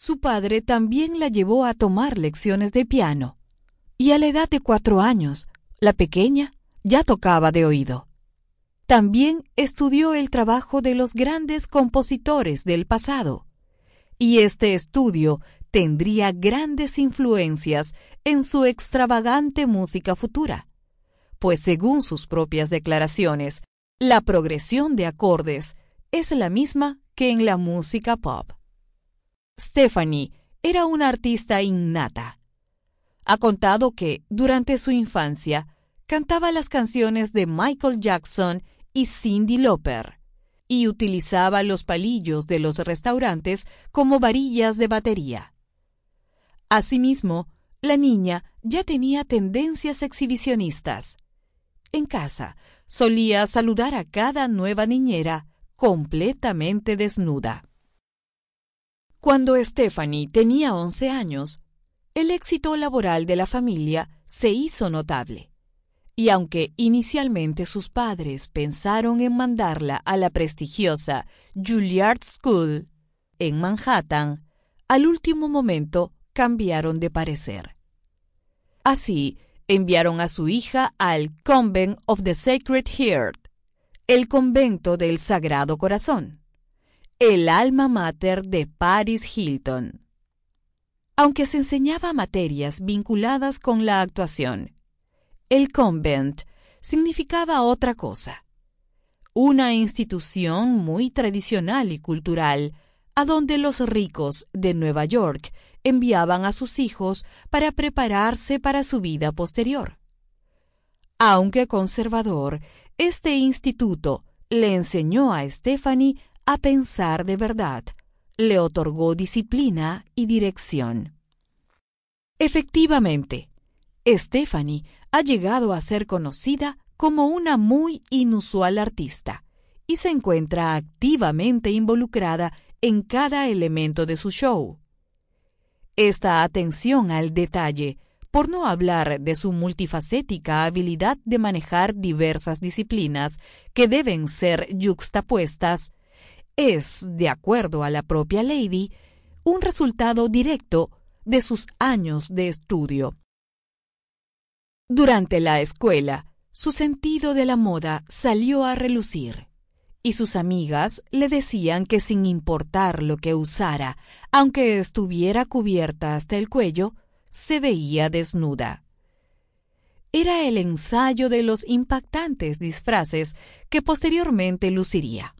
su padre también la llevó a tomar lecciones de piano, y a la edad de cuatro años, la pequeña ya tocaba de oído. También estudió el trabajo de los grandes compositores del pasado, y este estudio tendría grandes influencias en su extravagante música futura, pues según sus propias declaraciones, la progresión de acordes es la misma que en la música pop. Stephanie era una artista innata. Ha contado que, durante su infancia, cantaba las canciones de Michael Jackson y Cindy Lauper, y utilizaba los palillos de los restaurantes como varillas de batería. Asimismo, la niña ya tenía tendencias exhibicionistas. En casa, solía saludar a cada nueva niñera completamente desnuda. Cuando Stephanie tenía 11 años, el éxito laboral de la familia se hizo notable. Y aunque inicialmente sus padres pensaron en mandarla a la prestigiosa Juilliard School en Manhattan, al último momento cambiaron de parecer. Así, enviaron a su hija al Convent of the Sacred Heart, el convento del Sagrado Corazón, el alma mater de Paris Hilton. Aunque se enseñaba materias vinculadas con la actuación, el convent significaba otra cosa. Una institución muy tradicional y cultural, a donde los ricos de Nueva York enviaban a sus hijos para prepararse para su vida posterior. Aunque conservador, este instituto le enseñó a Stephanie a pensar de verdad, le otorgó disciplina y dirección. Efectivamente, Stephanie ha llegado a ser conocida como una muy inusual artista y se encuentra activamente involucrada en cada elemento de su show. Esta atención al detalle, por no hablar de su multifacética habilidad de manejar diversas disciplinas que deben ser yuxtapuestas, es, de acuerdo a la propia Lady, un resultado directo de sus años de estudio. Durante la escuela, su sentido de la moda salió a relucir y sus amigas le decían que sin importar lo que usara, aunque estuviera cubierta hasta el cuello, se veía desnuda. Era el ensayo de los impactantes disfraces que posteriormente luciría.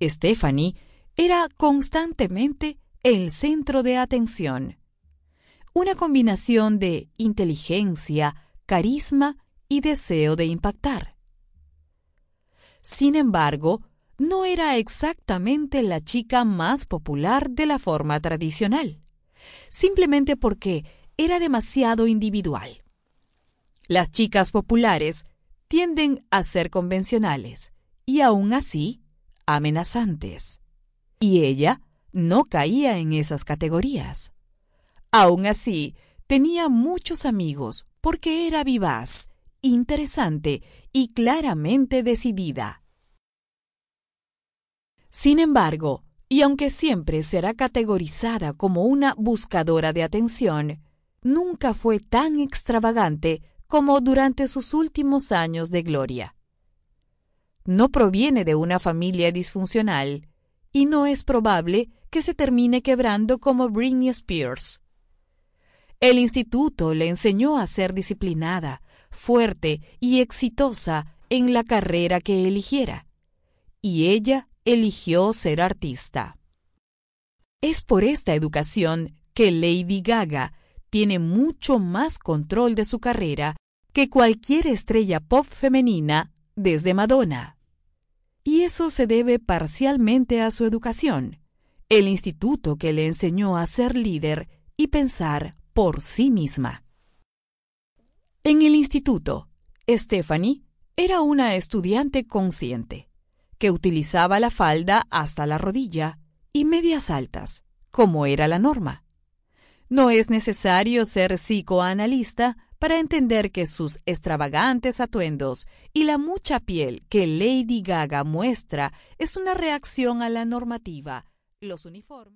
Stephanie era constantemente el centro de atención. Una combinación de inteligencia, carisma y deseo de impactar. Sin embargo, no era exactamente la chica más popular de la forma tradicional, simplemente porque era demasiado individual. Las chicas populares tienden a ser convencionales y aún así amenazantes. Y ella no caía en esas categorías. Aún así, tenía muchos amigos porque era vivaz, interesante y claramente decidida. Sin embargo, y aunque siempre será categorizada como una buscadora de atención, nunca fue tan extravagante como durante sus últimos años de gloria. No proviene de una familia disfuncional y no es probable que se termine quebrando como Britney Spears. El instituto le enseñó a ser disciplinada, fuerte y exitosa en la carrera que eligiera, y ella eligió ser artista. Es por esta educación que Lady Gaga tiene mucho más control de su carrera que cualquier estrella pop femenina desde Madonna. Y eso se debe parcialmente a su educación, el instituto que le enseñó a ser líder y pensar por sí misma. En el instituto, Stephanie era una estudiante consciente, que utilizaba la falda hasta la rodilla y medias altas, como era la norma. No es necesario ser psicoanalista para entender que sus extravagantes atuendos y la mucha piel que Lady Gaga muestra es una reacción a la normativa, los uniformes.